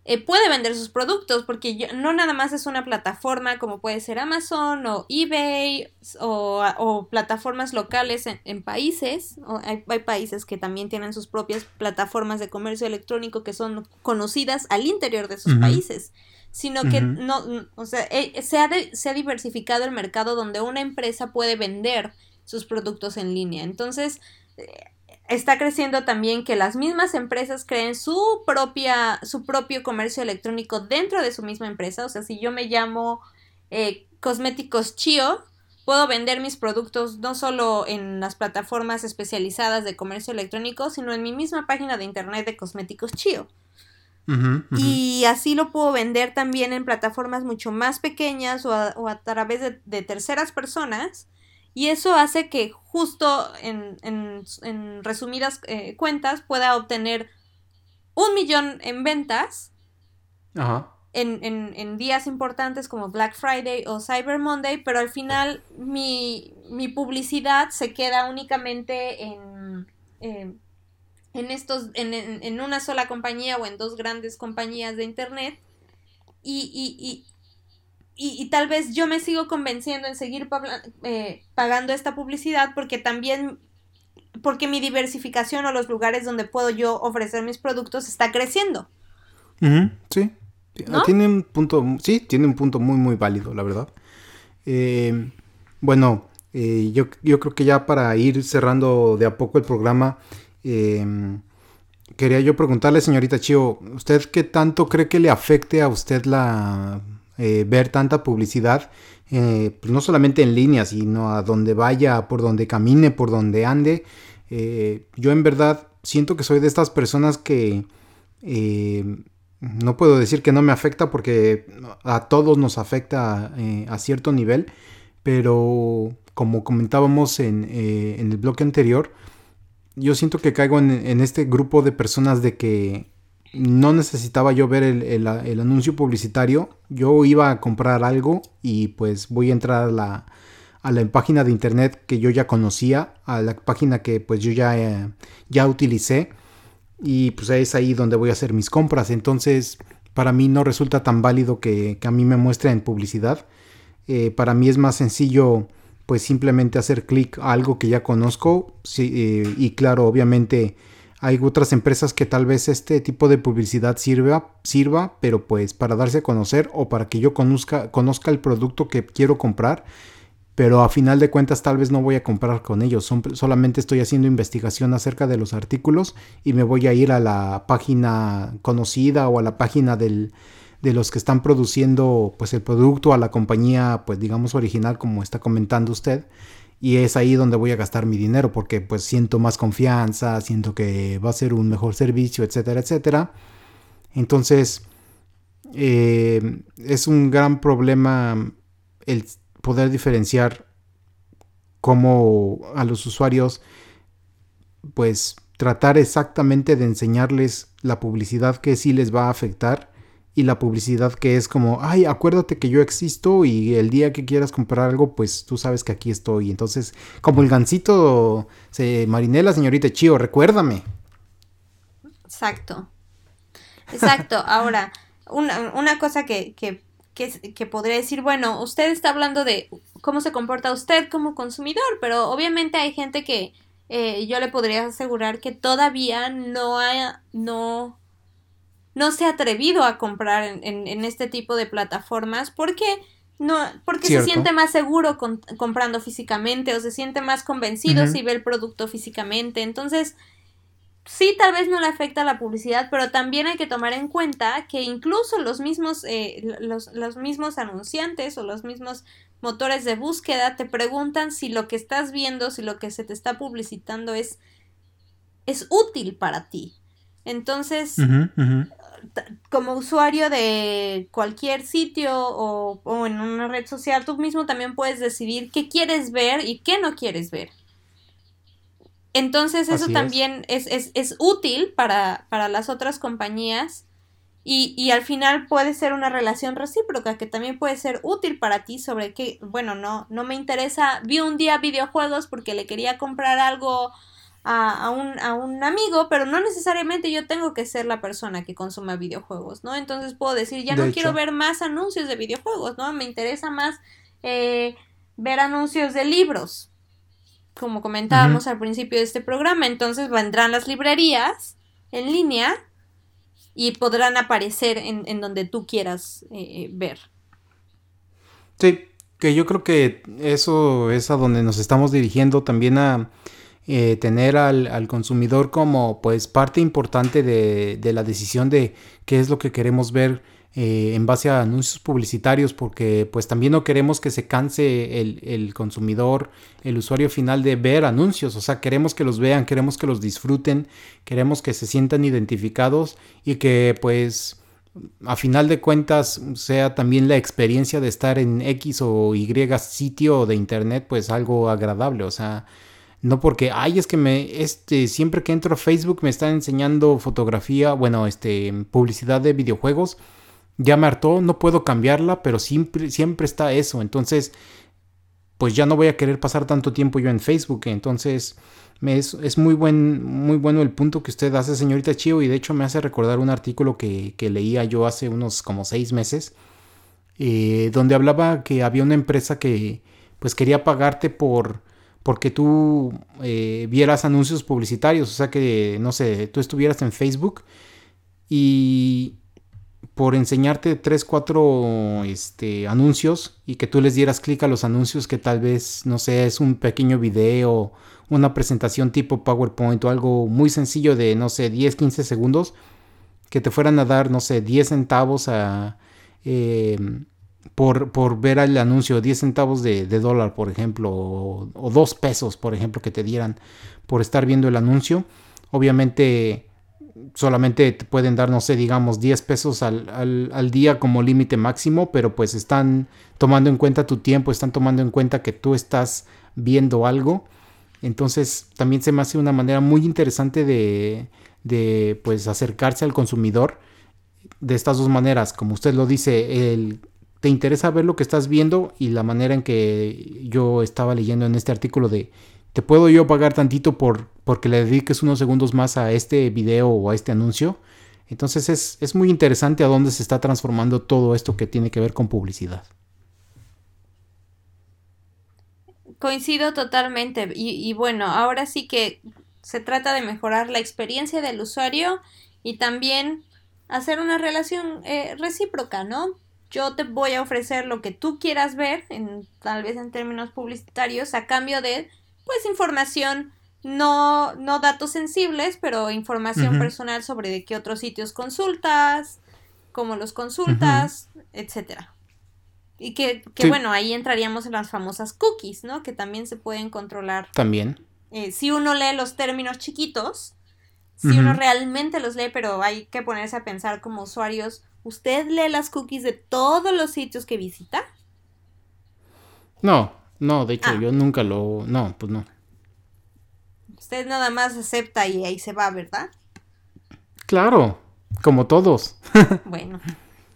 eh, puede vender sus productos, porque no nada más es una plataforma como puede ser Amazon o eBay o, plataformas locales en, países. hay, hay, países que también tienen sus propias plataformas de comercio electrónico que son conocidas al interior de sus países sino que no, o sea, eh, se, ha se ha diversificado el mercado donde una empresa puede vender sus productos en línea. Entonces, eh, está creciendo también que las mismas empresas creen su propia, su propio comercio electrónico dentro de su misma empresa. O sea, si yo me llamo eh, Cosméticos Chio, puedo vender mis productos no solo en las plataformas especializadas de comercio electrónico, sino en mi misma página de internet de Cosméticos Chio. Y así lo puedo vender también en plataformas mucho más pequeñas o a, través de, terceras personas. Y eso hace que justo en, en, resumidas eh, cuentas pueda obtener un millón en ventas En, en, días importantes como Black Friday o Cyber Monday, pero al final mi, mi publicidad se queda únicamente en, eh, en estos, en, en, una sola compañía o en dos grandes compañías de internet. Y, y, y, y, tal vez yo me sigo convenciendo en seguir eh, pagando esta publicidad porque también, porque mi diversificación o los lugares donde puedo yo ofrecer mis productos está creciendo. sí. Tiene un punto, sí, tiene un punto muy, muy válido, la verdad. Eh, bueno, eh, yo, yo creo que ya para ir cerrando de a poco el programa, Em, quería yo preguntarle, señorita Chio, ¿usted qué tanto cree que le afecte a usted la eh, ver tanta publicidad? Eh, pues no solamente en línea, sino a donde vaya, por donde camine, por donde ande. Eh, yo en verdad siento que soy de estas personas que no puedo decir que no me afecta porque a todos nos afecta a cierto nivel, pero como comentábamos en, en el bloque anterior, yo siento que caigo en, este grupo de personas de que no necesitaba yo ver el, anuncio publicitario, yo iba a comprar algo y pues voy a entrar a la, a la página de internet que yo ya conocía, a la página que pues yo ya, eh, ya utilicé y pues es ahí donde voy a hacer mis compras. Entonces para mí no resulta tan válido que, a mí me muestren publicidad. Eh, para mí es más sencillo pues simplemente hacer clic a algo que ya conozco eh, y claro, obviamente hay otras empresas que tal vez este tipo de publicidad sirva, sirva, pero pues para darse a conocer o para que yo conozca, conozca el producto que quiero comprar, pero a final de cuentas tal vez no voy a comprar con ellos, solamente estoy haciendo investigación acerca de los artículos y me voy a ir a la página conocida o a la página del, de los que están produciendo pues el producto a la compañía pues digamos original como está comentando usted y es ahí donde voy a gastar mi dinero porque pues siento más confianza, siento que va a ser un mejor servicio, etcétera, etcétera. Entonces, eh, es un gran problema el poder diferenciar cómo a los usuarios pues tratar exactamente de enseñarles la publicidad que sí les va a afectar y la publicidad que es como, ay, acuérdate que yo existo y el día que quieras comprar algo, pues tú sabes que aquí estoy. Entonces, como el gancito se marinela, señorita Chío, recuérdame. Exacto. Exacto. Ahora, una, cosa que, que, que, podría decir, bueno, usted está hablando de cómo se comporta usted como consumidor, pero obviamente hay gente que eh, yo le podría asegurar que todavía no, haya, no no se ha atrevido a comprar en, este tipo de plataformas porque no porque se siente más seguro comprando físicamente o se siente más convencido si ve el producto físicamente. Entonces sí tal vez no le afecta la publicidad pero también hay que tomar en cuenta que incluso los mismos eh, los, los mismos anunciantes o los mismos motores de búsqueda te preguntan si lo que estás viendo si lo que se te está publicitando es es útil para ti. Entonces, como usuario de cualquier sitio o, en una red social, tú mismo también puedes decidir qué quieres ver y qué no quieres ver. Entonces eso también es. Es, útil para, las otras compañías y, y, al final puede ser una relación recíproca que también puede ser útil para ti sobre que, bueno, no, no me interesa, vi un día videojuegos porque le quería comprar algo a, un, a un amigo, pero no necesariamente yo tengo que ser la persona que consuma videojuegos, ¿no? Entonces puedo decir, ya no quiero ver más anuncios de videojuegos, ¿no? Me interesa más eh, ver anuncios de libros, como comentábamos al principio de este programa. Entonces vendrán las librerías en línea y podrán aparecer en, donde tú quieras eh, ver. Sí, que yo creo que eso es a donde nos estamos dirigiendo también a eh, tener al, consumidor como pues parte importante de, la decisión de qué es lo que queremos ver eh, en base a anuncios publicitarios porque pues también no queremos que se canse el, consumidor, el usuario final de ver anuncios, o sea, queremos que los vean, queremos que los disfruten, queremos que se sientan identificados y que pues a final de cuentas sea también la experiencia de estar en X o Y sitio de internet pues algo agradable, o sea, no porque, ay, es que me, este, siempre que entro a Facebook me están enseñando fotografía, bueno, este, publicidad de videojuegos. Ya me hartó, no puedo cambiarla, pero siempre, siempre está eso. Entonces, pues ya no voy a querer pasar tanto tiempo yo en Facebook. Entonces, me es, es, muy, buen, muy bueno el punto que usted hace, señorita Chio, y de hecho me hace recordar un artículo que, que leía yo hace unos como seis meses, eh, donde hablaba que había una empresa que pues quería pagarte por porque tú eh, vieras anuncios publicitarios, o sea que, no sé, tú estuvieras en Facebook y por enseñarte tres, cuatro este, anuncios y que tú les dieras clic a los anuncios que tal vez, no sé, es un pequeño video, una presentación tipo PowerPoint o algo muy sencillo de, no sé, 10, 15 segundos, que te fueran a dar, no sé, 10 centavos a... Eh, por, por ver el anuncio, 10 centavos de, dólar, por ejemplo, o, 2 pesos, por ejemplo, que te dieran por estar viendo el anuncio. Obviamente solamente te pueden dar, no sé, digamos 10 pesos al, día como límite máximo, pero pues están tomando en cuenta tu tiempo, están tomando en cuenta que tú estás viendo algo. Entonces también se me hace una manera muy interesante de, de pues acercarse al consumidor de estas dos maneras, como usted lo dice, el te interesa ver lo que estás viendo y la manera en que yo estaba leyendo en este artículo de te puedo yo pagar tantito por porque le dediques unos segundos más a este video o a este anuncio. Entonces es, es muy interesante a dónde se está transformando todo esto que tiene que ver con publicidad. Coincido totalmente. Y, bueno, ahora sí que Se trata de mejorar la experiencia del usuario y también hacer una relación eh, recíproca, ¿no? Yo te voy a ofrecer lo que tú quieras ver, en, tal vez en términos publicitarios, a cambio de, pues, información, no, no datos sensibles, pero información personal sobre de qué otros sitios consultas, cómo los consultas, etcétera. Y que, bueno, ahí entraríamos en las famosas cookies, ¿no? Que también se pueden controlar. También. Eh, si uno lee los términos chiquitos, si uno realmente los lee, pero hay que ponerse a pensar como usuarios, ¿usted lee las cookies de todos los sitios que visita? No, no, de hecho ah. yo nunca lo... No, pues no. Usted nada más acepta y ahí se va, ¿verdad? Claro, como todos. bueno,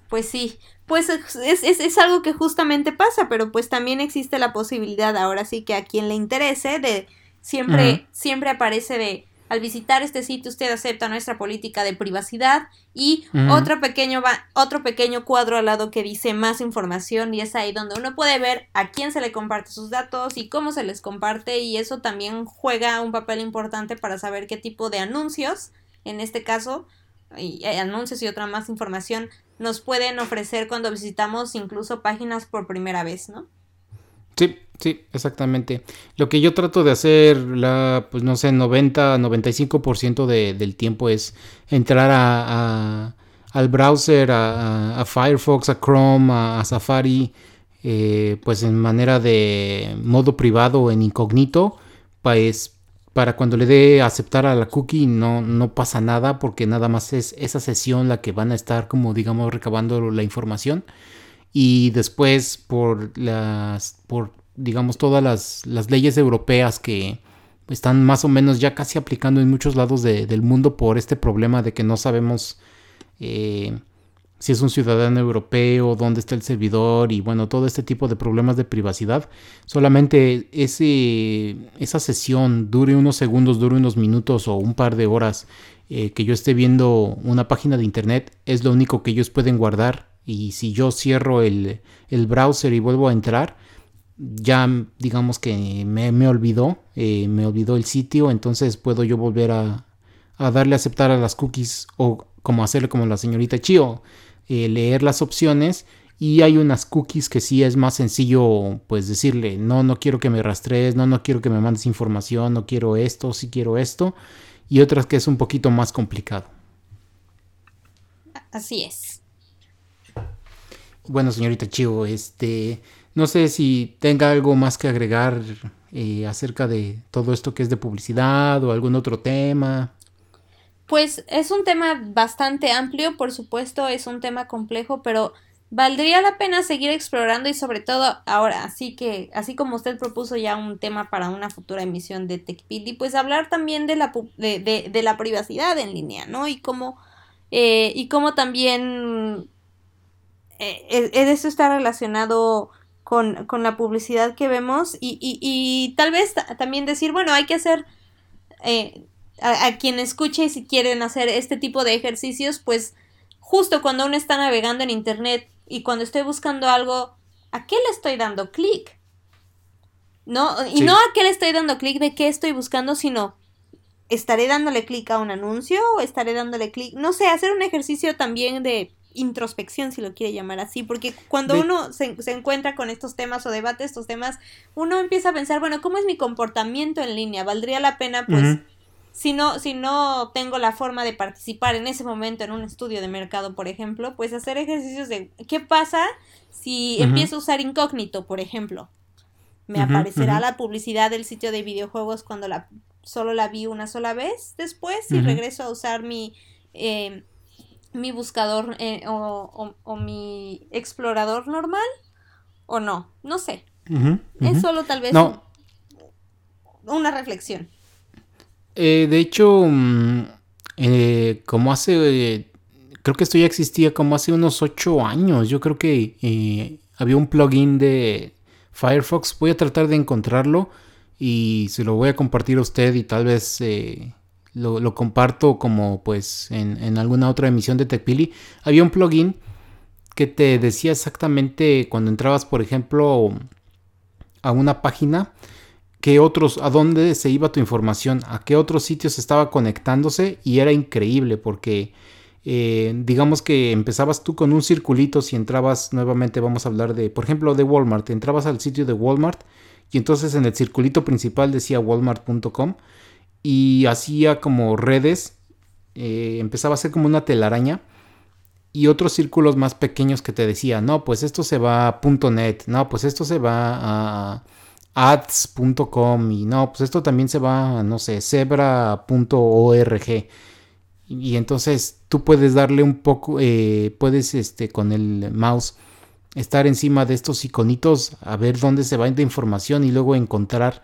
pues sí, pues es, es, es, algo que justamente pasa, pero pues también existe la posibilidad, ahora sí que a quien le interese, de siempre, siempre aparece de al visitar este sitio usted acepta nuestra política de privacidad y otro pequeño otro pequeño cuadro al lado que dice más información y es ahí donde uno puede ver a quién se le comparte sus datos y cómo se les comparte y eso también juega un papel importante para saber qué tipo de anuncios, en este caso, y, eh, anuncios y otra más información nos pueden ofrecer cuando visitamos incluso páginas por primera vez, ¿no? Sí, sí, exactamente. Lo que yo trato de hacer, la, pues no sé, 90, 95% de, del tiempo es entrar a, al browser, a, Firefox, a Chrome, a, Safari, eh, pues en manera de modo privado en incógnito, pues para cuando le dé aceptar a la cookie no, no pasa nada porque nada más es esa sesión la que van a estar como digamos recabando la información y después por las por digamos todas las, las leyes europeas que están más o menos ya casi aplicando en muchos lados del mundo por este problema de que no sabemos eh, si es un ciudadano europeo, dónde está el servidor y bueno, todo este tipo de problemas de privacidad. Solamente ese, esa sesión dure unos segundos, dure unos minutos o un par de horas eh, que yo esté viendo una página de internet es lo único que ellos pueden guardar y si yo cierro el, browser y vuelvo a entrar, ya digamos que me, me olvidó, eh, me olvidó el sitio, entonces puedo yo volver a, a darle a aceptar a las cookies o como hacerle como la señorita Chio eh, leer las opciones y hay unas cookies que sí es más sencillo pues decirle no no quiero que me rastrees no no quiero que me mandes información no quiero esto sí quiero esto y otras que es un poquito más complicado. Así es bueno señorita Chivo este no sé si tenga algo más que agregar eh, acerca de todo esto que es de publicidad o algún otro tema pues es un tema bastante amplio, por supuesto, es un tema complejo, pero valdría la pena seguir explorando y sobre todo ahora, así que, así como usted propuso ya un tema para una futura emisión de TechPili, pues hablar también de la, de, de, la privacidad en línea, ¿no? Y cómo, eh, y cómo también eh, e, e, eso está relacionado con, con, la publicidad que vemos y, y, y tal vez también decir, bueno, hay que hacer... Eh, a, quien escuche si quieren hacer este tipo de ejercicios, pues justo cuando uno está navegando en internet y cuando estoy buscando algo, ¿a qué le estoy dando clic? ¿No? Y no a qué le estoy dando clic de qué estoy buscando, sino estaré dándole clic a un anuncio o estaré dándole clic, no sé, hacer un ejercicio también de introspección, si lo quiere llamar así, porque cuando uno se, se, encuentra con estos temas o debate estos temas, uno empieza a pensar, bueno, ¿cómo es mi comportamiento en línea? ¿Valdría la pena, pues, si no, si no tengo la forma de participar en ese momento en un estudio de mercado, por ejemplo, pues hacer ejercicios de qué pasa si empiezo a usar incógnito, por ejemplo. Me aparecerá la publicidad del sitio de videojuegos cuando la solo la vi una sola vez. Después, si regreso a usar mi, eh, mi buscador eh, o, o, mi explorador normal o no, no sé. Es solo tal vez una reflexión. Eh, de hecho, mm, eh, como hace, creo que esto ya existía como hace unos 8 años. Yo creo que eh, había un plugin de Firefox. Voy a tratar de encontrarlo y se lo voy a compartir a usted y tal vez lo, comparto como pues en, en, alguna otra emisión de TechPili. Había un plugin que te decía exactamente cuando entrabas, por ejemplo, a una página qué otros, a dónde se iba tu información, a qué otros sitios estaba conectándose y era increíble porque eh, digamos que empezabas tú con un circulito si entrabas nuevamente, vamos a hablar de, por ejemplo, de Walmart, entrabas al sitio de Walmart y entonces en el circulito principal decía walmart.com y hacía como redes, eh, empezaba a ser como una telaraña y otros círculos más pequeños que te decían, no, pues esto se va a .net, no, pues esto se va a ads.com y no, pues esto también se va a, no sé, zebra.org. Y, entonces tú puedes darle un poco, eh, puedes este, con el mouse estar encima de estos iconitos a ver dónde se va de información y luego encontrar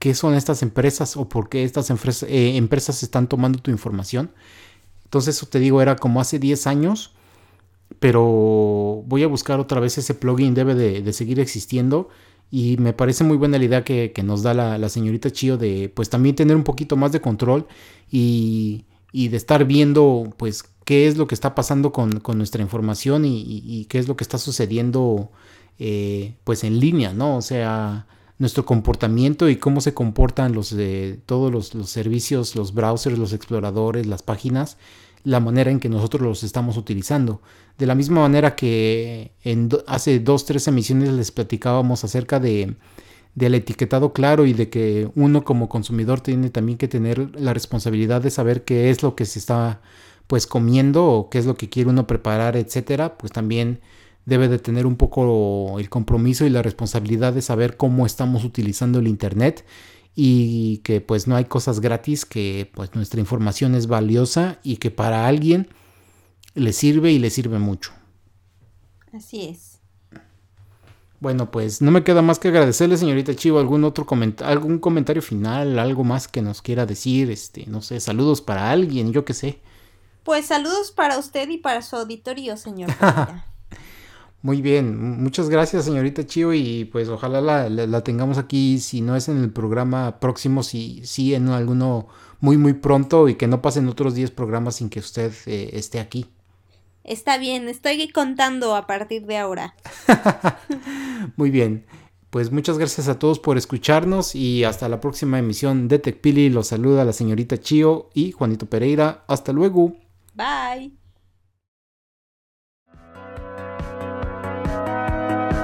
qué son estas empresas o por qué estas eh, empresas están tomando tu información. Entonces eso te digo, era como hace 10 años, pero voy a buscar otra vez ese plugin, debe de, seguir existiendo. Y me parece muy buena la idea que, nos da la, señorita Chio de pues también tener un poquito más de control y, de estar viendo pues qué es lo que está pasando con, nuestra información y, qué es lo que está sucediendo eh, pues en línea, ¿no? O sea, nuestro comportamiento y cómo se comportan los de todos los, servicios, los browsers, los exploradores, las páginas, la manera en que nosotros los estamos utilizando. De la misma manera que en hace dos, tres emisiones les platicábamos acerca de del etiquetado claro y de que uno como consumidor tiene también que tener la responsabilidad de saber qué es lo que se está pues comiendo o qué es lo que quiere uno preparar, etcétera, pues también debe de tener un poco el compromiso y la responsabilidad de saber cómo estamos utilizando el Internet y que pues no hay cosas gratis, que pues nuestra información es valiosa y que para alguien le sirve y le sirve mucho. Así es. Bueno, pues no me queda más que agradecerle, señorita Chivo, algún otro comentario, algún comentario final, algo más que nos quiera decir, este, no sé, saludos para alguien, yo qué sé. Pues saludos para usted y para su auditorio, señor. Muy bien, muchas gracias señorita Chio y pues ojalá la, tengamos aquí, si no es en el programa próximo, si, sí en alguno muy muy pronto y que no pasen otros 10 programas sin que usted eh, esté aquí. Está bien, estoy contando a partir de ahora. muy bien, pues muchas gracias a todos por escucharnos y hasta la próxima emisión de TechPili. Los saluda la señorita Chio y Juanito Pereira. Hasta luego. Bye.